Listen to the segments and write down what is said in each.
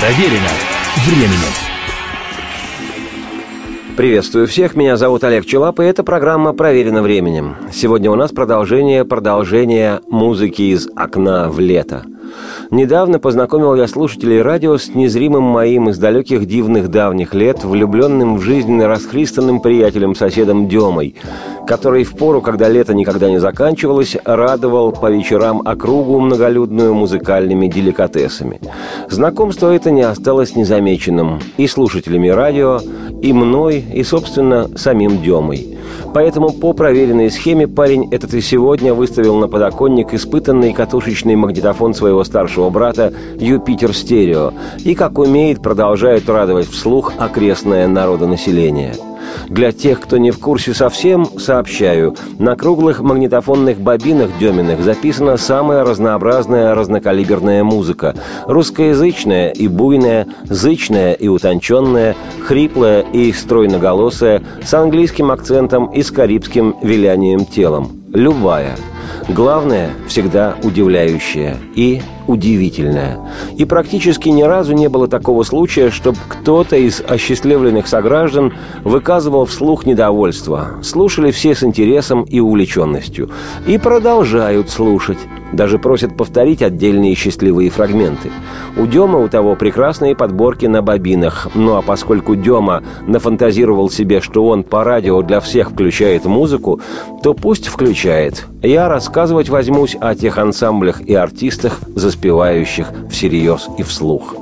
Проверено временем. Приветствую всех, меня зовут Олег Челап, и эта программа «Проверено временем». Сегодня у нас продолжение продолжения музыки из «Окна в лето». Недавно познакомил я слушателей радио с незримым моим из далеких дивных давних лет, влюбленным в жизненно расхристанным приятелем-соседом Демой, который в пору, когда лето никогда не заканчивалось, радовал по вечерам округу многолюдную музыкальными деликатесами. Знакомство это не осталось незамеченным и слушателями радио, и мной, и, собственно, самим Демой – Поэтому по проверенной схеме парень этот и сегодня выставил на подоконник испытанный катушечный магнитофон своего старшего брата «Юпитер Стерео» и, как умеет, продолжает радовать вслух окрестное народонаселение – для тех, кто не в курсе совсем, сообщаю, на круглых магнитофонных бобинах Деминых записана самая разнообразная разнокалиберная музыка. Русскоязычная и буйная, зычная и утонченная, хриплая и стройноголосая, с английским акцентом и с карибским вилянием телом. Любая – Главное – всегда удивляющее и удивительное. И практически ни разу не было такого случая, чтобы кто-то из осчастливленных сограждан выказывал вслух недовольство. Слушали все с интересом и увлеченностью. И продолжают слушать. Даже просят повторить отдельные счастливые фрагменты. У Дема у того прекрасные подборки на бобинах. Ну а поскольку Дема нафантазировал себе, что он по радио для всех включает музыку, то пусть включает. Я рассказывать возьмусь о тех ансамблях и артистах, заспевающих всерьез и вслух.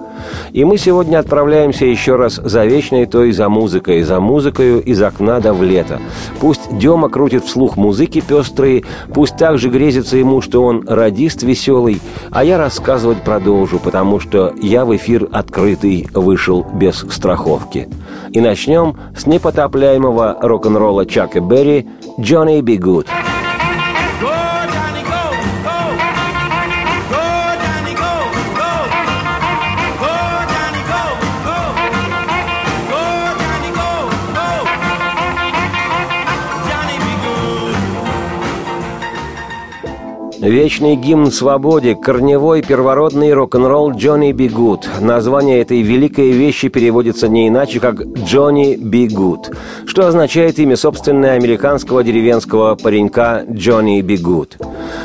И мы сегодня отправляемся еще раз за вечной той за музыкой, за музыкою из окна до в лето. Пусть Дема крутит вслух музыки пестрые, пусть также грезится ему, что он радист веселый, а я рассказывать продолжу, потому что я в эфир открытый вышел без страховки. И начнем с непотопляемого рок-н-ролла Чака Берри «Johnny Be Good». Вечный гимн свободе, корневой первородный рок-н-ролл Johnny B. Goode. Название этой великой вещи переводится не иначе, как Johnny B. Goode, что означает имя собственное американского деревенского паренька Johnny B. Goode.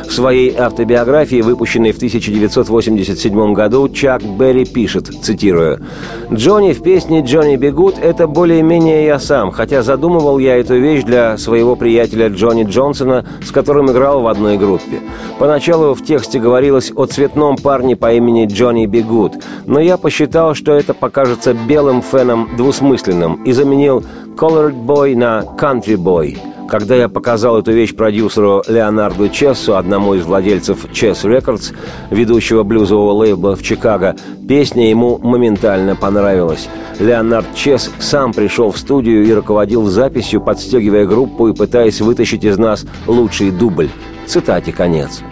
В своей автобиографии, выпущенной в 1987 году, Чак Берри пишет, цитирую, «Джонни в песне «Johnny B. Goode» — это более-менее я сам, хотя задумывал я эту вещь для своего приятеля Джонни Джонсона, с которым играл в одной группе. Поначалу в тексте говорилось о цветном парне по имени Джонни Бигуд, но я посчитал, что это покажется белым феном двусмысленным и заменил «colored boy» на «country boy». Когда я показал эту вещь продюсеру Леонарду Чессу, одному из владельцев Chess Records, ведущего блюзового лейбла в Чикаго, песня ему моментально понравилась. Леонард Чесс сам пришел в студию и руководил записью, подстегивая группу и пытаясь вытащить из нас лучший дубль. Цитате конец.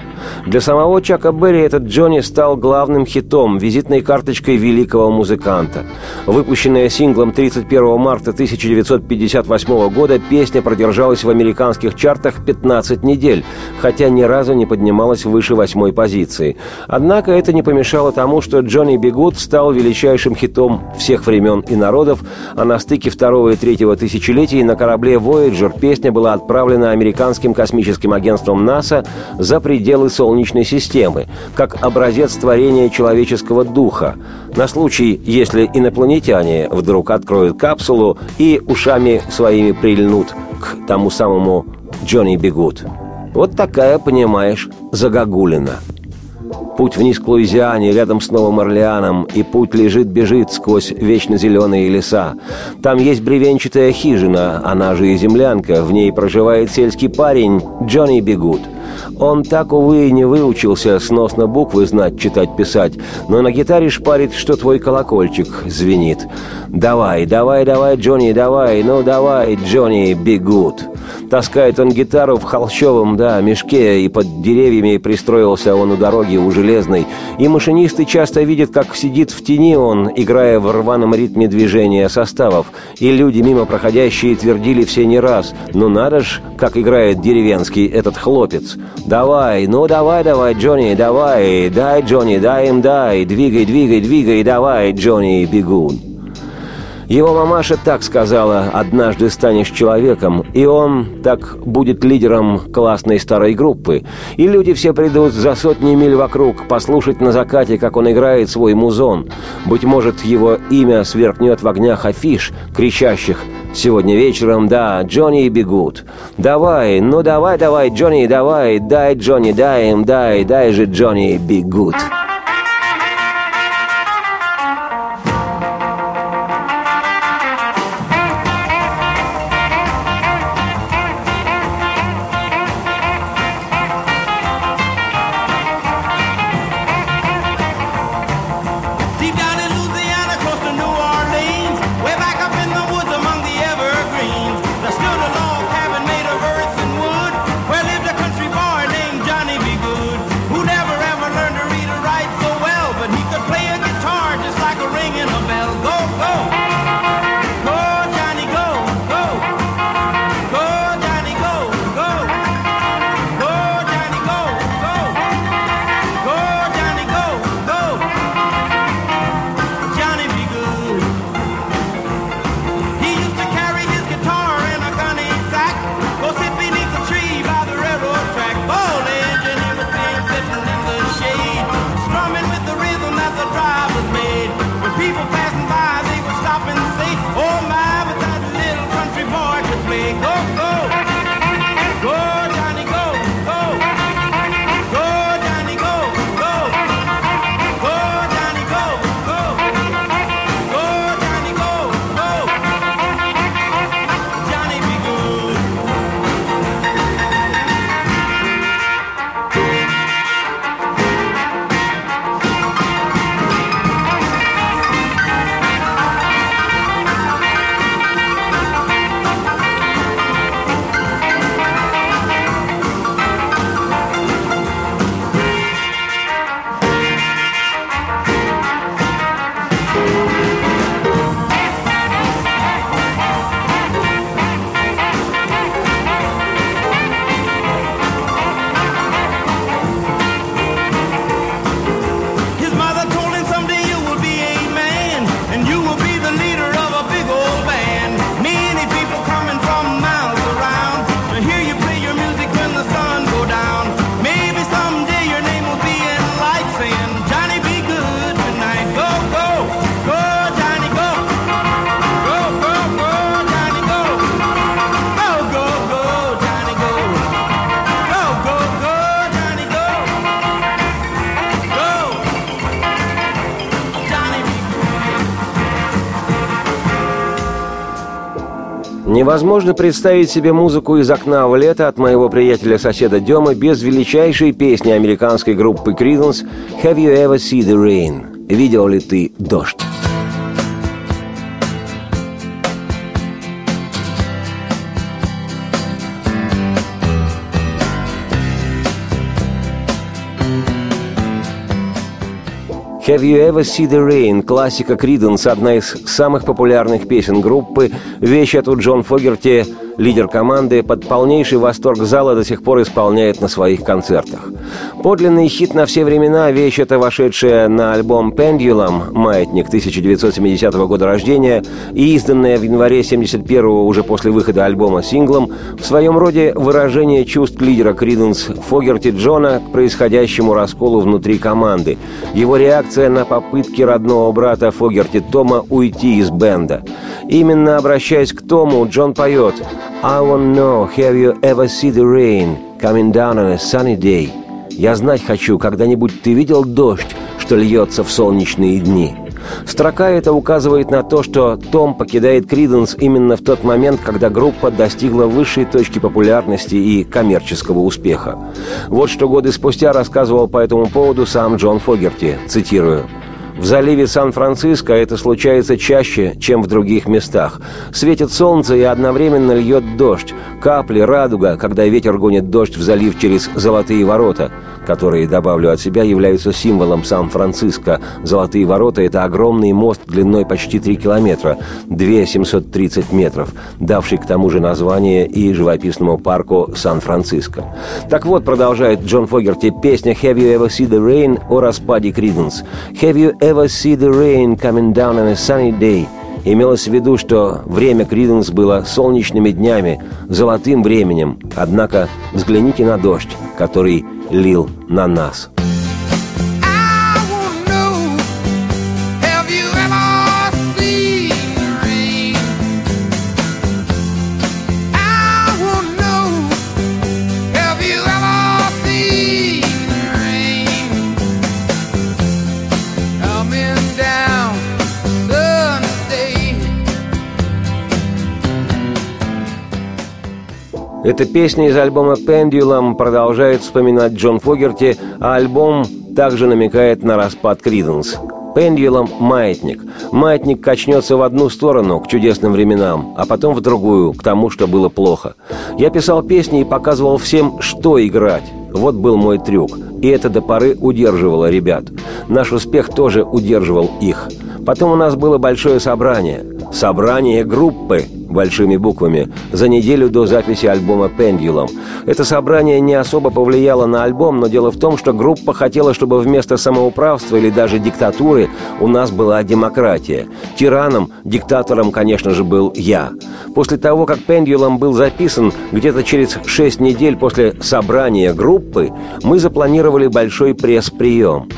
Для самого Чака Берри этот Джонни стал главным хитом, визитной карточкой великого музыканта. Выпущенная синглом 31 марта 1958 года, песня продержалась в американских чартах 15 недель, хотя ни разу не поднималась выше восьмой позиции. Однако это не помешало тому, что Джонни Бигуд стал величайшим хитом всех времен и народов, а на стыке второго и третьего тысячелетий на корабле Voyager песня была отправлена американским космическим агентством НАСА за пределы Солнечной системы, как образец творения человеческого духа, на случай, если инопланетяне вдруг откроют капсулу и ушами своими прильнут к тому самому Джонни Бегут. Вот такая, понимаешь, загогулина – Путь вниз к Луизиане, рядом с Новым Орлеаном, и путь лежит-бежит сквозь вечно зеленые леса. Там есть бревенчатая хижина, она же и землянка, в ней проживает сельский парень Джонни Бегут. Он так, увы, и не выучился сносно буквы знать, читать, писать, но на гитаре шпарит, что твой колокольчик звенит. «Давай, давай, давай, Джонни, давай, ну давай, Джонни, Бегут!» Таскает он гитару в холщовом, да, мешке, и под деревьями пристроился он у дороги, у железной. И машинисты часто видят, как сидит в тени он, играя в рваном ритме движения составов. И люди, мимо проходящие, твердили все не раз. «Ну надо ж, как играет деревенский этот хлопец! Давай, ну давай, давай, Джонни, давай, дай, Джонни, дай им, дай, двигай, двигай, двигай, давай, Джонни, бегун!» Его мамаша так сказала «однажды станешь человеком», и он так будет лидером классной старой группы. И люди все придут за сотни миль вокруг послушать на закате, как он играет свой музон. Быть может, его имя сверкнет в огнях афиш, кричащих «Сегодня вечером, да, Джонни бегут». «Давай, ну давай, давай, Джонни, давай, дай, Джонни, дай им, дай, дай же, Джонни, бегут». Невозможно представить себе музыку из окна в лето от моего приятеля-соседа Демы без величайшей песни американской группы Creedence «Have you ever seen the rain?» «Видел ли ты дождь?» «Have You Ever See The Rain» – классика Криденс, одна из самых популярных песен группы. Вещь эту Джон Фогерти лидер команды, под полнейший восторг зала до сих пор исполняет на своих концертах. Подлинный хит на все времена, вещь эта, вошедшая на альбом «Pendulum», «Маятник» 1970 года рождения и изданная в январе 71-го уже после выхода альбома синглом, в своем роде выражение чувств лидера Криденс Фогерти Джона к происходящему расколу внутри команды, его реакция на попытки родного брата Фогерти Тома уйти из бенда. Именно обращаясь к Тому, Джон поет I want know, have you ever seen the rain coming down on a sunny day? Я знать хочу, когда-нибудь ты видел дождь, что льется в солнечные дни? Строка эта указывает на то, что Том покидает Криденс именно в тот момент, когда группа достигла высшей точки популярности и коммерческого успеха. Вот что годы спустя рассказывал по этому поводу сам Джон Фогерти, цитирую – в заливе Сан-Франциско это случается чаще, чем в других местах. Светит солнце и одновременно льет дождь. капли, радуга, когда ветер гонит дождь в залив через Золотые ворота, которые, добавлю от себя, являются символом Сан-Франциско. Золотые ворота – это огромный мост длиной почти 3 километра, 2730 метров, давший к тому же название и живописному парку Сан-Франциско. Так вот, продолжает Джон Фогерти, песня «Have you ever seen the rain» о распаде Криденс. «Have you ever seen the rain coming down on a sunny day?» Имелось в виду, что время Криденс было солнечными днями, золотым временем. Однако взгляните на дождь, который лил на нас. Эта песня из альбома «Pendulum» продолжает вспоминать Джон Фогерти, а альбом также намекает на распад Криденс. Пендюлом – маятник. Маятник качнется в одну сторону, к чудесным временам, а потом в другую, к тому, что было плохо. Я писал песни и показывал всем, что играть. Вот был мой трюк. И это до поры удерживало ребят. Наш успех тоже удерживал их. Потом у нас было большое собрание. Собрание группы, большими буквами, за неделю до записи альбома «Пендюлом». Это собрание не особо повлияло на альбом, но дело в том, что группа хотела, чтобы вместо самоуправства или даже диктатуры у нас была демократия. Тираном, диктатором, конечно же, был я. После того, как «Пендюлом» был записан, где-то через шесть недель после собрания группы, мы запланировали большой пресс-прием.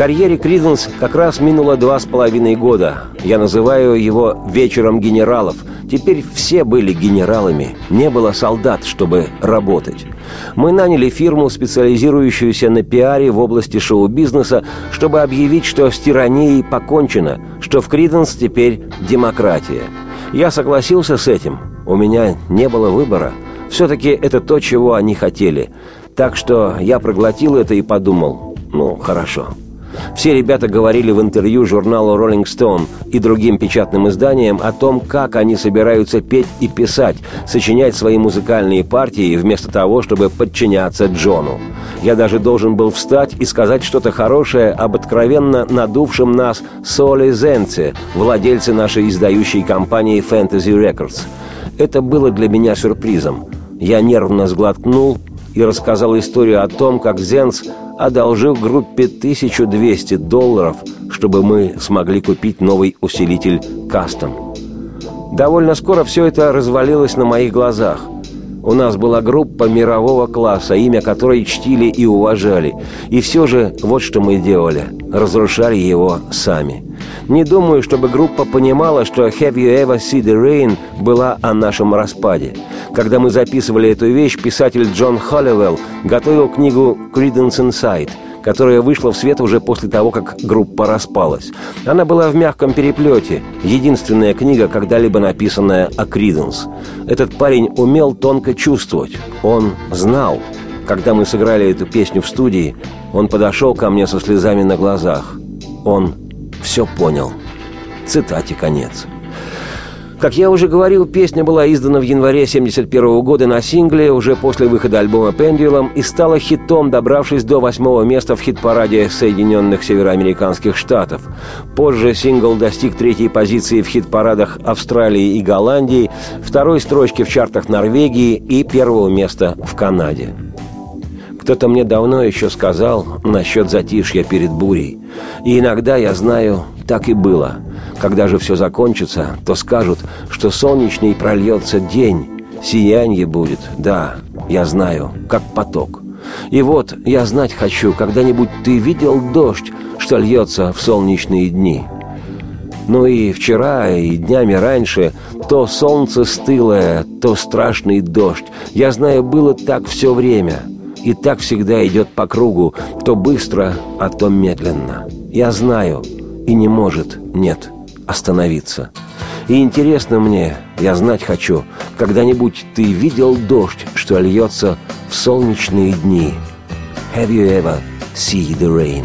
Карьере Криденс как раз минуло два с половиной года. Я называю его «вечером генералов», Теперь все были генералами, не было солдат, чтобы работать. Мы наняли фирму, специализирующуюся на пиаре в области шоу-бизнеса, чтобы объявить, что с тиранией покончено, что в Криденс теперь демократия. Я согласился с этим. У меня не было выбора. Все-таки это то, чего они хотели. Так что я проглотил это и подумал, ну, хорошо. Все ребята говорили в интервью журналу Rolling Stone и другим печатным изданиям о том, как они собираются петь и писать, сочинять свои музыкальные партии вместо того, чтобы подчиняться Джону. Я даже должен был встать и сказать что-то хорошее об откровенно надувшем нас Соли Зенце, владельце нашей издающей компании Fantasy Records. Это было для меня сюрпризом. Я нервно сглотнул и рассказал историю о том, как Зенц одолжил группе 1200 долларов, чтобы мы смогли купить новый усилитель «Кастом». Довольно скоро все это развалилось на моих глазах. У нас была группа мирового класса, имя которой чтили и уважали. И все же вот что мы делали. Разрушали его сами. Не думаю, чтобы группа понимала, что «Have you ever seen the rain» была о нашем распаде. Когда мы записывали эту вещь, писатель Джон Холливелл готовил книгу «Credence Inside», которая вышла в свет уже после того, как группа распалась. Она была в мягком переплете, единственная книга, когда-либо написанная о Криденс. Этот парень умел тонко чувствовать. Он знал. Когда мы сыграли эту песню в студии, он подошел ко мне со слезами на глазах. Он все понял. Цитате конец. Как я уже говорил, песня была издана в январе 1971 года на сингле уже после выхода альбома «Пендулум» и стала хитом, добравшись до восьмого места в хит-параде Соединенных Североамериканских Штатов. Позже сингл достиг третьей позиции в хит-парадах Австралии и Голландии, второй строчки в чартах Норвегии и первого места в Канаде. Кто-то мне давно еще сказал насчет затишья перед бурей. И иногда, я знаю, так и было. Когда же все закончится, то скажут, что солнечный прольется день, сияние будет, да, я знаю, как поток. И вот я знать хочу, когда-нибудь ты видел дождь, что льется в солнечные дни. Ну и вчера, и днями раньше, то солнце стылое, то страшный дождь. Я знаю, было так все время — и так всегда идет по кругу, то быстро, а то медленно. Я знаю, и не может, нет, остановиться. И интересно мне, я знать хочу, когда-нибудь ты видел дождь, что льется в солнечные дни? Have you ever seen the rain?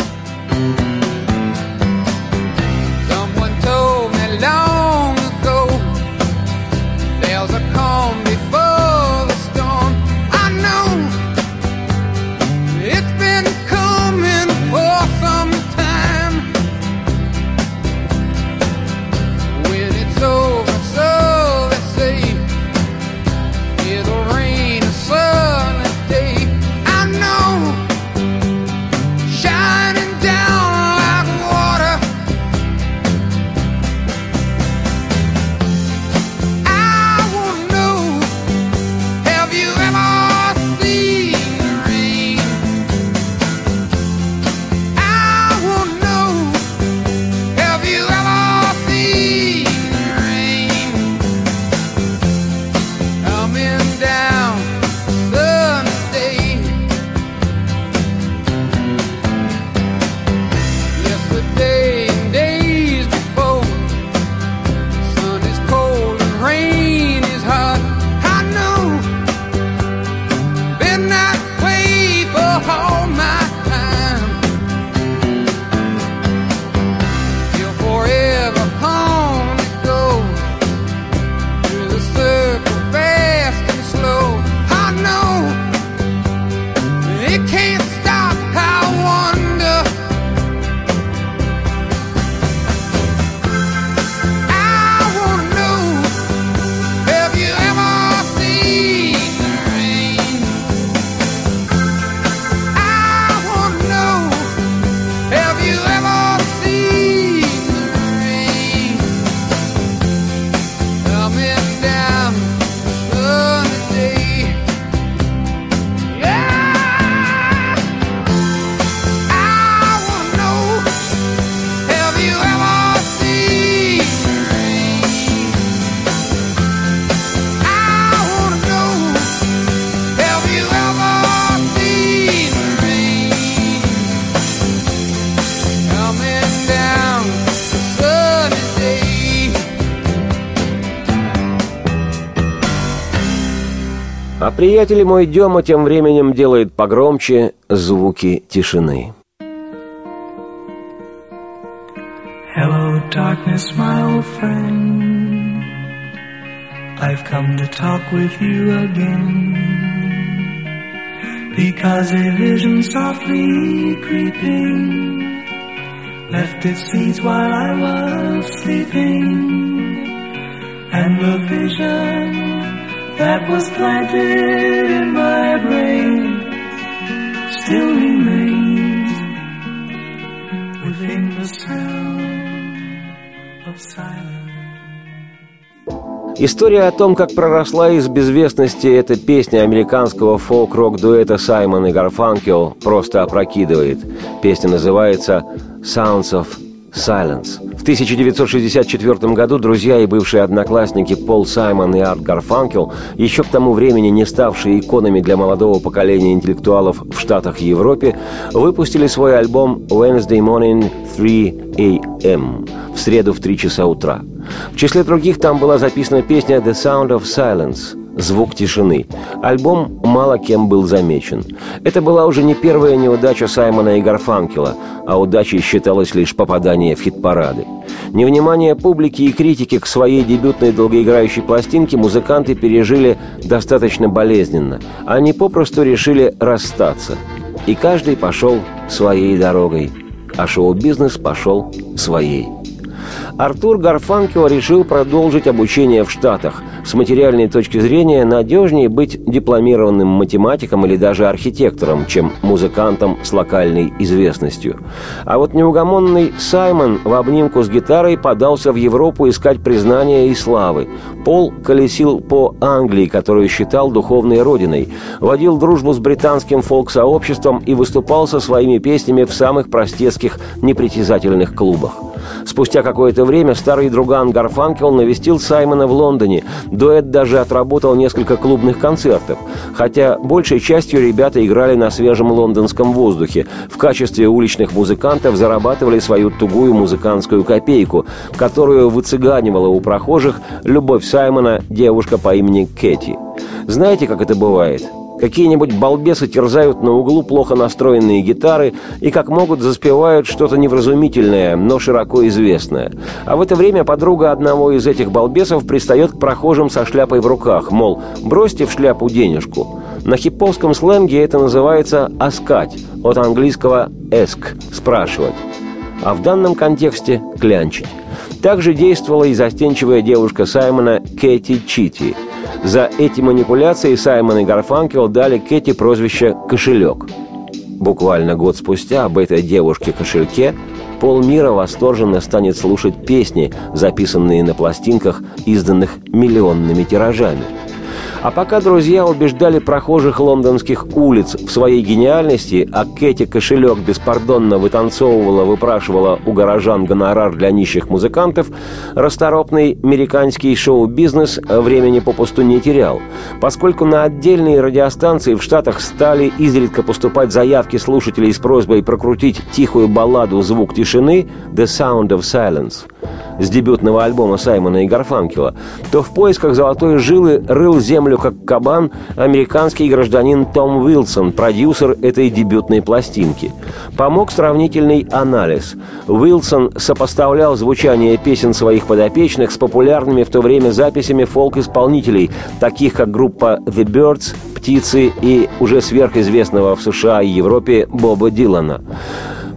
Приятель мой Дема тем временем делает погромче звуки тишины. Hello, darkness, my old friend. I've come to talk with you again. Because a vision softly creeping left its seeds while I was sleeping. And the vision that was planted in my brain still remains within the sound of silence. История о том, как проросла из безвестности эта песня американского фолк-рок-дуэта Саймон и Гарфанкел, просто опрокидывает. Песня называется «Sounds of Silence». В 1964 году друзья и бывшие одноклассники Пол Саймон и Арт Гарфанкел, еще к тому времени не ставшие иконами для молодого поколения интеллектуалов в Штатах и Европе, выпустили свой альбом «Wednesday Morning 3 a.m.» в среду в 3 часа утра. В числе других там была записана песня «The Sound of Silence», «Звук тишины». Альбом мало кем был замечен. Это была уже не первая неудача Саймона и Гарфанкела, а удачей считалось лишь попадание в хит-парады. Невнимание публики и критики к своей дебютной долгоиграющей пластинке музыканты пережили достаточно болезненно. Они попросту решили расстаться. И каждый пошел своей дорогой, а шоу-бизнес пошел своей. Артур Гарфанкел решил продолжить обучение в Штатах. С материальной точки зрения надежнее быть дипломированным математиком или даже архитектором, чем музыкантом с локальной известностью. А вот неугомонный Саймон в обнимку с гитарой подался в Европу искать признания и славы. Пол колесил по Англии, которую считал духовной родиной, водил дружбу с британским фолк-сообществом и выступал со своими песнями в самых простецких, непритязательных клубах. Спустя какое-то время старый друган Гарфанкел навестил Саймона в Лондоне. Дуэт даже отработал несколько клубных концертов. Хотя большей частью ребята играли на свежем лондонском воздухе. В качестве уличных музыкантов зарабатывали свою тугую музыкантскую копейку, которую выцыганивала у прохожих любовь Саймона девушка по имени Кэти. Знаете, как это бывает? Какие-нибудь балбесы терзают на углу плохо настроенные гитары и как могут заспевают что-то невразумительное, но широко известное. А в это время подруга одного из этих балбесов пристает к прохожим со шляпой в руках, мол, бросьте в шляпу денежку. На хипповском сленге это называется «аскать», от английского «эск» – «спрашивать». А в данном контексте – «клянчить». Также действовала и застенчивая девушка Саймона Кэти Чити – за эти манипуляции Саймон и Гарфанкел дали Кэти прозвище «Кошелек». Буквально год спустя об этой девушке-кошельке полмира восторженно станет слушать песни, записанные на пластинках, изданных миллионными тиражами – а пока друзья убеждали прохожих лондонских улиц в своей гениальности, а Кэти кошелек беспардонно вытанцовывала, выпрашивала у горожан гонорар для нищих музыкантов, расторопный американский шоу-бизнес времени попусту не терял, поскольку на отдельные радиостанции в Штатах стали изредка поступать заявки слушателей с просьбой прокрутить тихую балладу «Звук тишины» «The Sound of Silence» с дебютного альбома Саймона и Гарфанкела, то в поисках золотой жилы рыл землю как кабан американский гражданин Том Уилсон, продюсер этой дебютной пластинки. Помог сравнительный анализ. Уилсон сопоставлял звучание песен своих подопечных с популярными в то время записями фолк-исполнителей, таких как группа The Birds, «Птицы» и уже сверхизвестного в США и Европе Боба Дилана.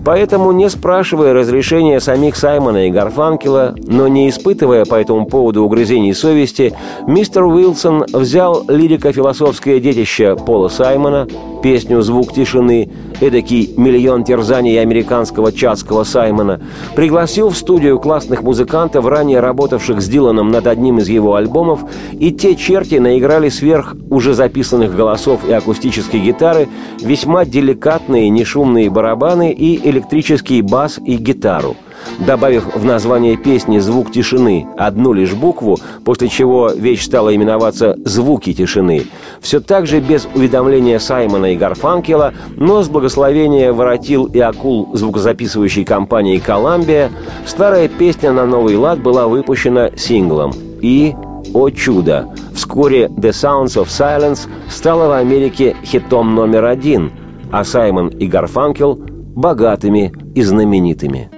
Поэтому, не спрашивая разрешения самих Саймона и Гарфанкела, но не испытывая по этому поводу угрызений совести, мистер Уилсон взял лирико-философское детище Пола Саймона, песню «Звук тишины», эдакий миллион терзаний американского чатского Саймона, пригласил в студию классных музыкантов, ранее работавших с Диланом над одним из его альбомов, и те черти наиграли сверх уже записанных голосов и акустической гитары весьма деликатные нешумные барабаны и электрический бас и гитару – добавив в название песни звук тишины одну лишь букву, после чего вещь стала именоваться «Звуки тишины», все так же без уведомления Саймона и Гарфанкела, но с благословения воротил и акул звукозаписывающей компании «Коламбия», старая песня на новый лад была выпущена синглом и о чудо, вскоре «The Sounds of Silence» стала в Америке хитом номер один, а Саймон и Гарфанкел – богатыми и знаменитыми.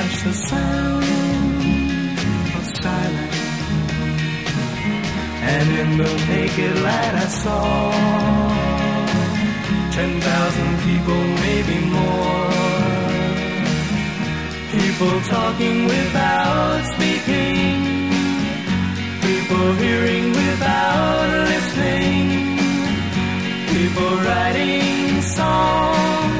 and the sound of silence. And in the naked light I saw ten thousand people, maybe more. People talking without speaking. People hearing without listening. People writing songs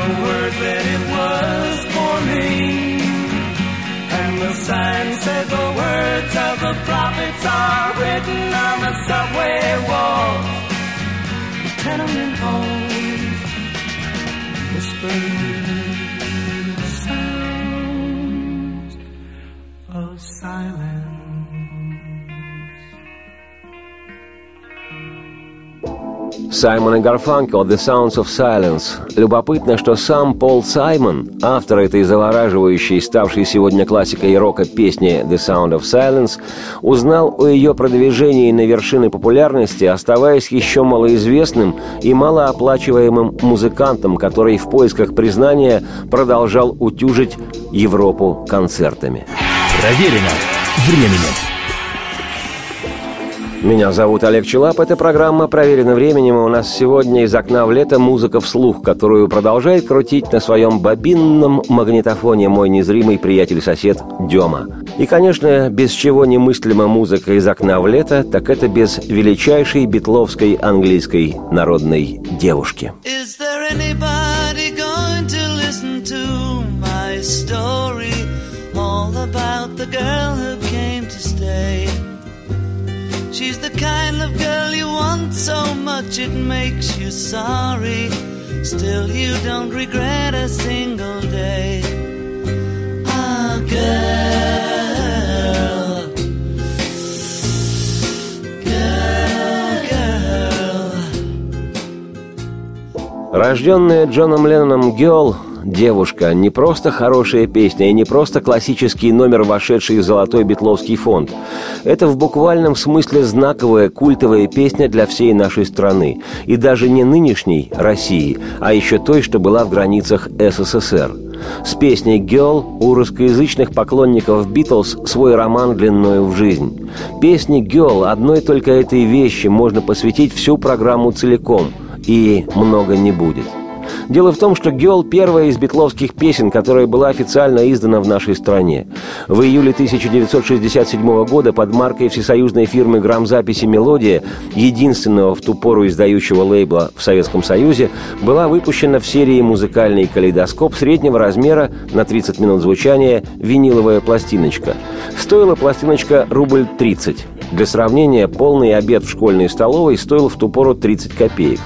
the words that it was forming. And the sign said the words of the prophets are written on the subway walls, the tenement halls, whispering Саймон и Гарфанкел «The Sounds of Silence». Любопытно, что сам Пол Саймон, автор этой завораживающей, ставшей сегодня классикой рока песни «The Sound of Silence», узнал о ее продвижении на вершины популярности, оставаясь еще малоизвестным и малооплачиваемым музыкантом, который в поисках признания продолжал утюжить Европу концертами. Проверено временем. Меня зовут Олег Челап. Эта программа «Проверено временем». У нас сегодня из окна в лето музыка вслух, которую продолжает крутить на своем бобинном магнитофоне мой незримый приятель-сосед Дема. И, конечно, без чего немыслима музыка из окна в лето, так это без величайшей битловской английской народной девушки. Is there of girl you want so much it makes you sorry. Still, you don't regret a single day. Ah, girl. Girl, girl. Рожденная Джоном Ленноном Геол, девушка, не просто хорошая песня и не просто классический номер, вошедший в золотой битловский фонд. Это в буквальном смысле знаковая культовая песня для всей нашей страны. И даже не нынешней России, а еще той, что была в границах СССР. С песней «Girl» у русскоязычных поклонников «Битлз» свой роман длиною в жизнь. Песне «Girl» одной только этой вещи можно посвятить всю программу целиком, и много не будет. Дело в том, что «Гелл» — первая из битловских песен, которая была официально издана в нашей стране. В июле 1967 года под маркой всесоюзной фирмы грамзаписи «Мелодия», единственного в ту пору издающего лейбла в Советском Союзе, была выпущена в серии «Музыкальный калейдоскоп» среднего размера на 30 минут звучания виниловая пластиночка. Стоила пластиночка рубль 30. Для сравнения, полный обед в школьной столовой стоил в ту пору 30 копеек.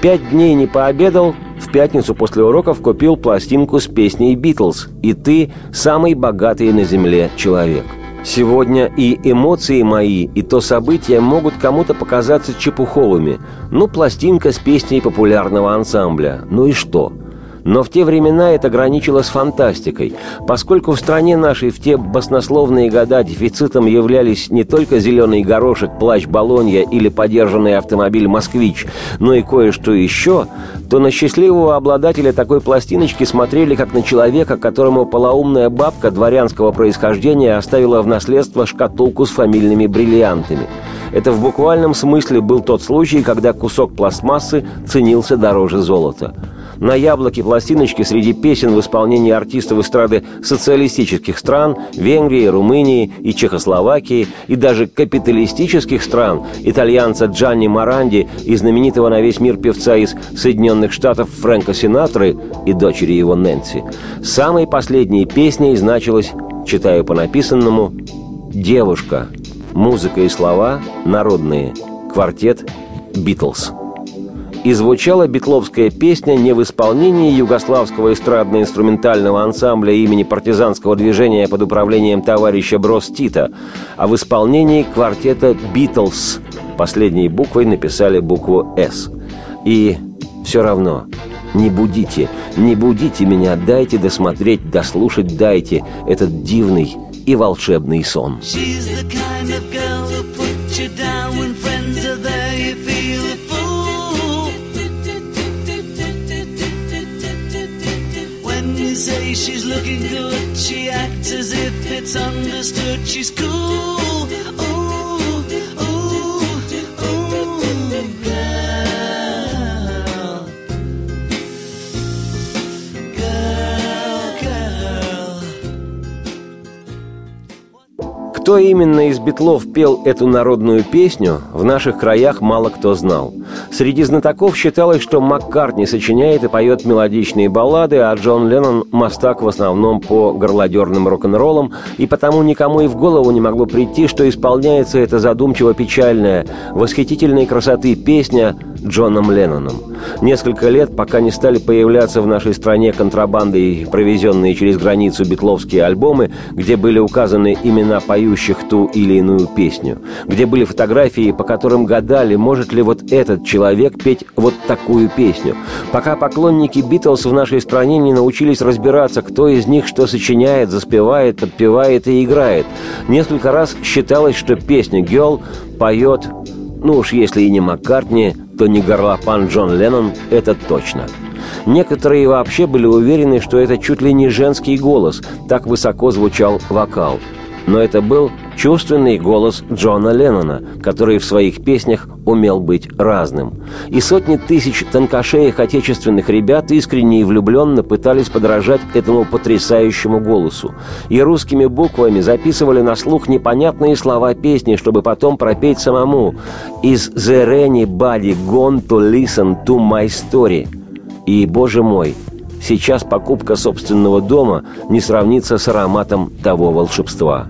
Пять дней не пообедал, в пятницу после уроков купил пластинку с песней «Битлз» «И ты – самый богатый на земле человек». Сегодня и эмоции мои, и то события могут кому-то показаться чепуховыми. Ну, пластинка с песней популярного ансамбля. Ну и что? – но в те времена это граничило фантастикой, поскольку в стране нашей в те баснословные года дефицитом являлись не только зеленый горошек, плащ Болонья или подержанный автомобиль «Москвич», но и кое-что еще, то на счастливого обладателя такой пластиночки смотрели как на человека, которому полоумная бабка дворянского происхождения оставила в наследство шкатулку с фамильными бриллиантами. Это в буквальном смысле был тот случай, когда кусок пластмассы ценился дороже золота – на яблоке пластиночки среди песен в исполнении артистов эстрады социалистических стран, Венгрии, Румынии и Чехословакии, и даже капиталистических стран, итальянца Джанни Маранди и знаменитого на весь мир певца из Соединенных Штатов Фрэнка Синатры и дочери его Нэнси. Самой последней песней значилось, читаю по написанному, «Девушка». Музыка и слова народные. Квартет «Битлз» и звучала битловская песня не в исполнении югославского эстрадно-инструментального ансамбля имени партизанского движения под управлением товарища Брос Тита, а в исполнении квартета «Битлз». Последней буквой написали букву «С». И все равно не будите, не будите меня, дайте досмотреть, дослушать дайте этот дивный и волшебный сон. She's the say she's looking good. She acts as if it's understood. She's cool. Кто именно из битлов пел эту народную песню, в наших краях мало кто знал. Среди знатоков считалось, что Маккартни сочиняет и поет мелодичные баллады, а Джон Леннон – мастак в основном по горлодерным рок-н-роллам, и потому никому и в голову не могло прийти, что исполняется эта задумчиво-печальная, восхитительной красоты песня Джоном Ленноном. Несколько лет, пока не стали появляться в нашей стране контрабандой провезенные через границу битловские альбомы, где были указаны имена поющих ту или иную песню, где были фотографии, по которым гадали, может ли вот этот человек петь вот такую песню. Пока поклонники Битлз в нашей стране не научились разбираться, кто из них что сочиняет, заспевает, подпевает и играет. Несколько раз считалось, что песня «Girl» поет ну уж если и не Маккартни, то не горлопан Джон Леннон, это точно. Некоторые вообще были уверены, что это чуть ли не женский голос, так высоко звучал вокал. Но это был чувственный голос Джона Леннона, который в своих песнях умел быть разным. И сотни тысяч тонкошеек отечественных ребят искренне и влюбленно пытались подражать этому потрясающему голосу. И русскими буквами записывали на слух непонятные слова песни, чтобы потом пропеть самому. «Is there anybody gone to listen to my story?» И, боже мой, сейчас покупка собственного дома не сравнится с ароматом того волшебства.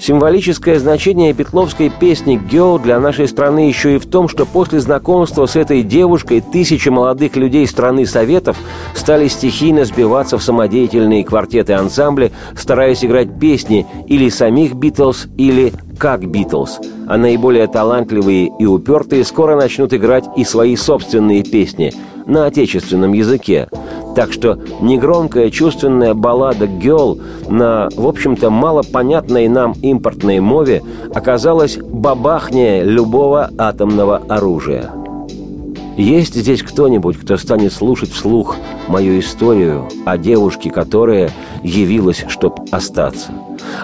Символическое значение петловской песни «Гео» для нашей страны еще и в том, что после знакомства с этой девушкой тысячи молодых людей страны Советов стали стихийно сбиваться в самодеятельные квартеты ансамбли, стараясь играть песни или самих «Битлз», или как «Битлз», а наиболее талантливые и упертые скоро начнут играть и свои собственные песни на отечественном языке. Так что негромкая чувственная баллада «Гелл» на, в общем-то, малопонятной нам импортной мове оказалась бабахнее любого атомного оружия. Есть здесь кто-нибудь, кто станет слушать вслух мою историю о девушке, которая явилась, чтоб остаться?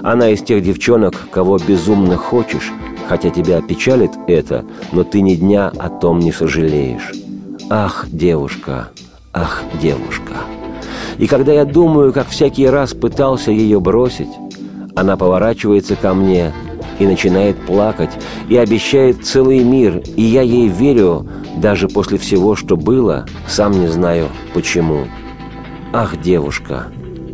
Она из тех девчонок, кого безумно хочешь, хотя тебя печалит это, но ты ни дня о том не сожалеешь. Ах, девушка, ах, девушка. И когда я думаю, как всякий раз пытался ее бросить, она поворачивается ко мне и начинает плакать, и обещает целый мир, и я ей верю, даже после всего, что было, сам не знаю почему. Ах, девушка,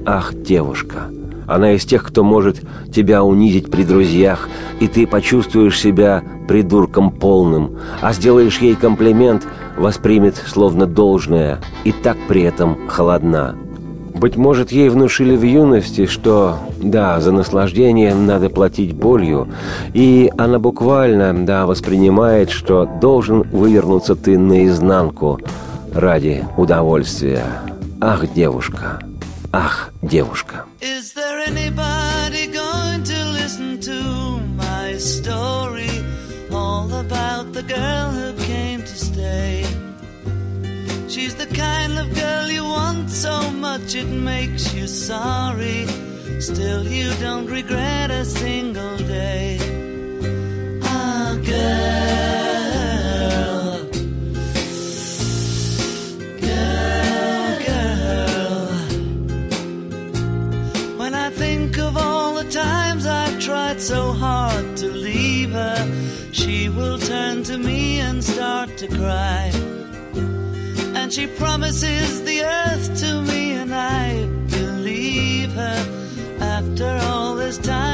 ах, девушка. Она из тех, кто может тебя унизить при друзьях, и ты почувствуешь себя придурком полным, а сделаешь ей комплимент, воспримет словно должное, и так при этом холодна. Быть может, ей внушили в юности, что, да, за наслаждение надо платить болью, и она буквально, да, воспринимает, что должен вывернуться ты наизнанку ради удовольствия. Ах, девушка, ах, девушка. Anybody going to listen to my story? All about the girl who came to stay. She's the kind of girl you want so much it makes you sorry. Still, you don't regret a single day. Ah, girl. Times I've tried so hard to leave her, she will turn to me and start to cry. And she promises the earth to me, and I believe her. After all this time,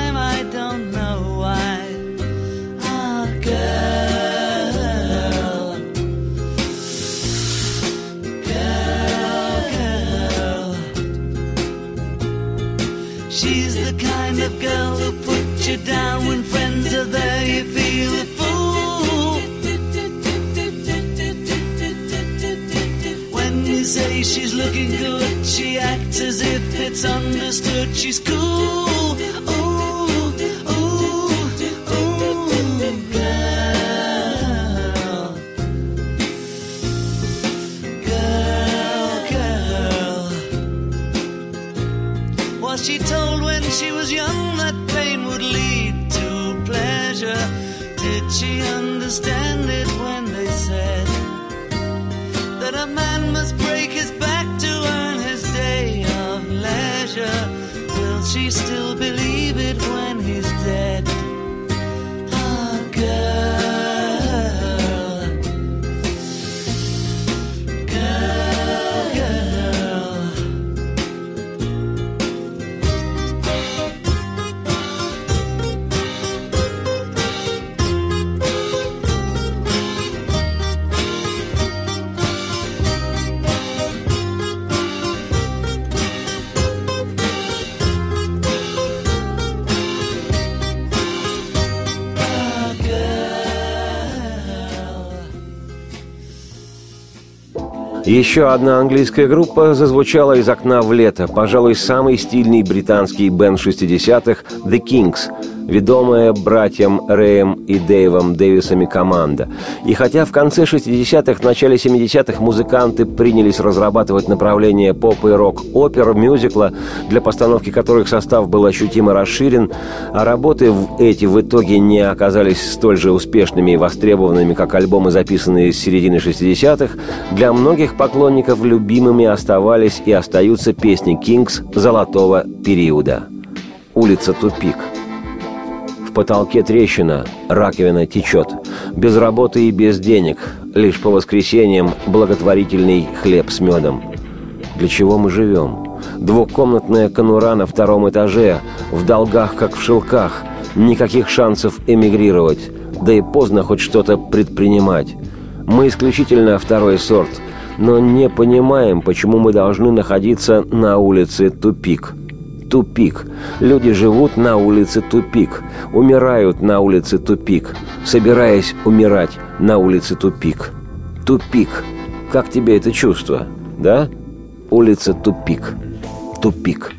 she's looking good, she acts as if it's understood. She's cool. Ooh, ooh, ooh, girl. Girl, girl. Was she told when she was young that pain would lead to pleasure? Did she understand Еще одна английская группа зазвучала из окна в лето. Пожалуй, самый стильный британский бенд 60-х «The Kings», ведомая братьям Рэем и Дэйвом Дэвисами команда. И хотя в конце 60-х, начале 70-х музыканты принялись разрабатывать направление поп и рок-опер, мюзикла, для постановки которых состав был ощутимо расширен, а работы в эти в итоге не оказались столь же успешными и востребованными, как альбомы, записанные с середины 60-х, для многих поклонников любимыми оставались и остаются песни «Кингс» золотого периода. «Улица Тупик», потолке трещина, раковина течет. Без работы и без денег. Лишь по воскресеньям благотворительный хлеб с медом. Для чего мы живем? Двухкомнатная конура на втором этаже, в долгах, как в шелках. Никаких шансов эмигрировать. Да и поздно хоть что-то предпринимать. Мы исключительно второй сорт, но не понимаем, почему мы должны находиться на улице Тупик. Тупик. Люди живут на улице Тупик, умирают на улице Тупик, собираясь умирать на улице Тупик. Тупик. Как тебе это чувство? Да? Улица Тупик. Тупик.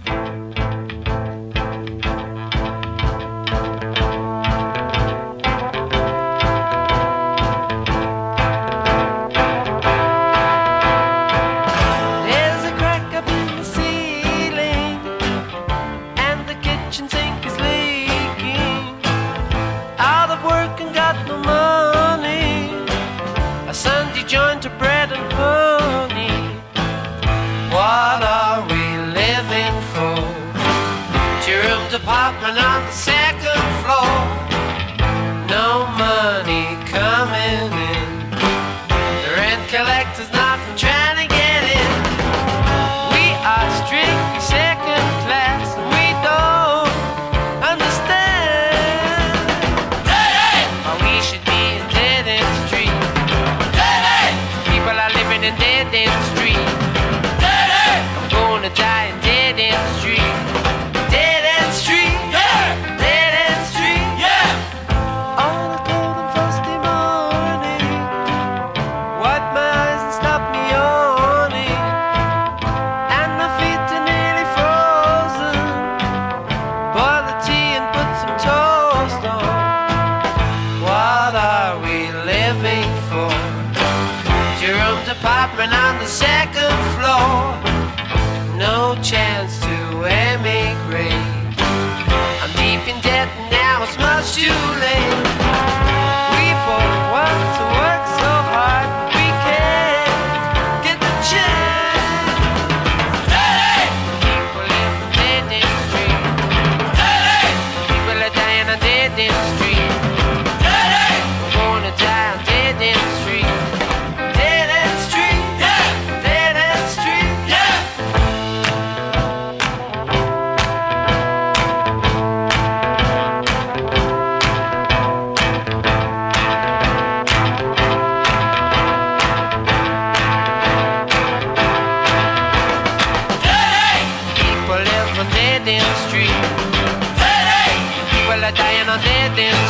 something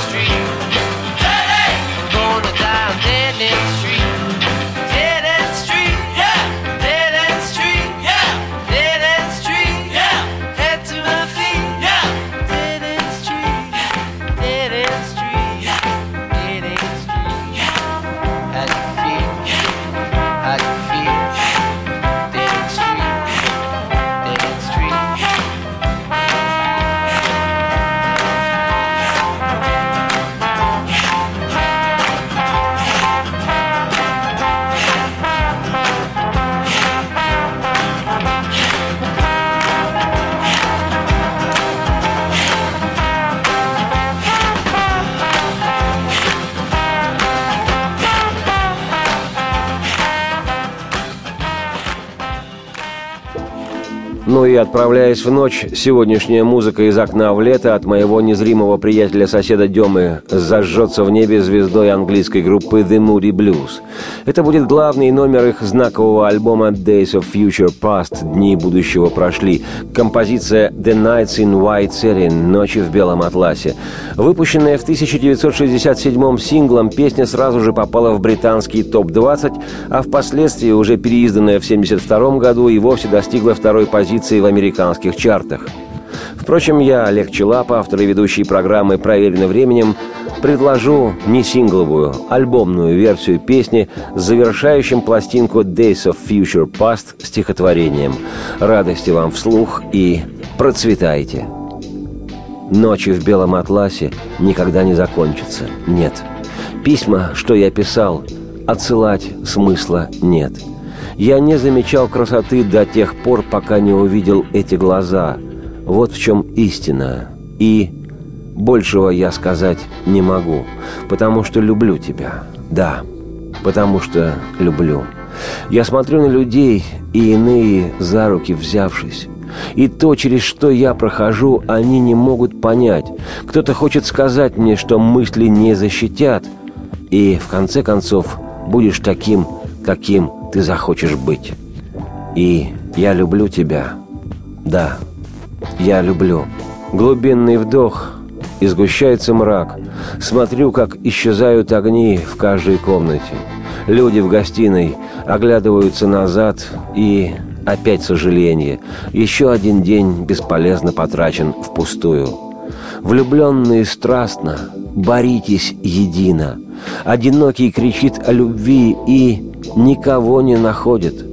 отправляясь в ночь, сегодняшняя музыка из окна в лето от моего незримого приятеля-соседа Демы зажжется в небе звездой английской группы The Moody Blues. Это будет главный номер их знакового альбома Days of Future Past «Дни будущего прошли». Композиция The Nights in White Satin «Ночи в белом атласе». Выпущенная в 1967 синглом, песня сразу же попала в британский топ-20, а впоследствии, уже переизданная в 1972 году, и вовсе достигла второй позиции в американских чартах. Впрочем, я, Олег Челап, автор и ведущий программы «Проверено временем», предложу не сингловую, альбомную версию песни с завершающим пластинку «Days of Future Past» стихотворением. Радости вам вслух и процветайте! Ночи в белом атласе никогда не закончатся, нет. Письма, что я писал, отсылать смысла нет. Я не замечал красоты до тех пор, пока не увидел эти глаза. Вот в чем истина. И большего я сказать не могу, потому что люблю тебя. Да, потому что люблю. Я смотрю на людей, и иные за руки взявшись. И то, через что я прохожу, они не могут понять. Кто-то хочет сказать мне, что мысли не защитят. И, в конце концов, будешь таким, каким ты захочешь быть. И я люблю тебя. Да, я люблю. Глубинный вдох, и сгущается мрак. Смотрю, как исчезают огни в каждой комнате. Люди в гостиной оглядываются назад и опять сожаление. Еще один день бесполезно потрачен впустую. Влюбленные страстно, боритесь едино. Одинокий кричит о любви и никого не находит.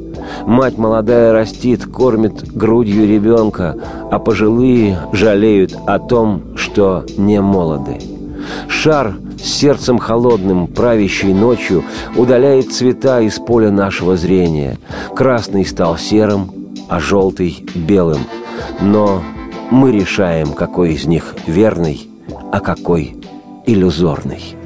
Мать молодая растит, кормит грудью ребенка, а пожилые жалеют о том, что не молоды. Шар с сердцем холодным, правящий ночью, удаляет цвета из поля нашего зрения. Красный стал серым, а желтый — белым. Но мы решаем, какой из них верный, а какой иллюзорный.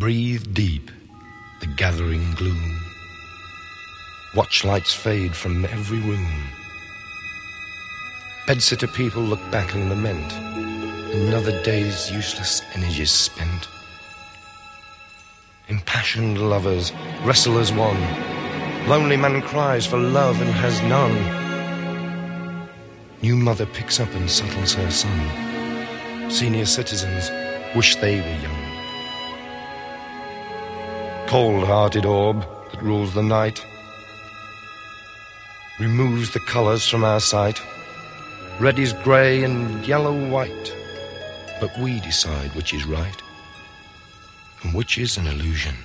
Breathe deep the gathering gloom. Watch lights fade from every room. Bedsitter people look back and lament. Another day's useless energies spent. Impassioned lovers wrestle as one. Lonely man cries for love and has none. New mother picks up and settles her son. Senior citizens wish they were young. Cold hearted orb that rules the night removes the colours from our sight. Red is grey and yellow white, but we decide which is right and which is an illusion.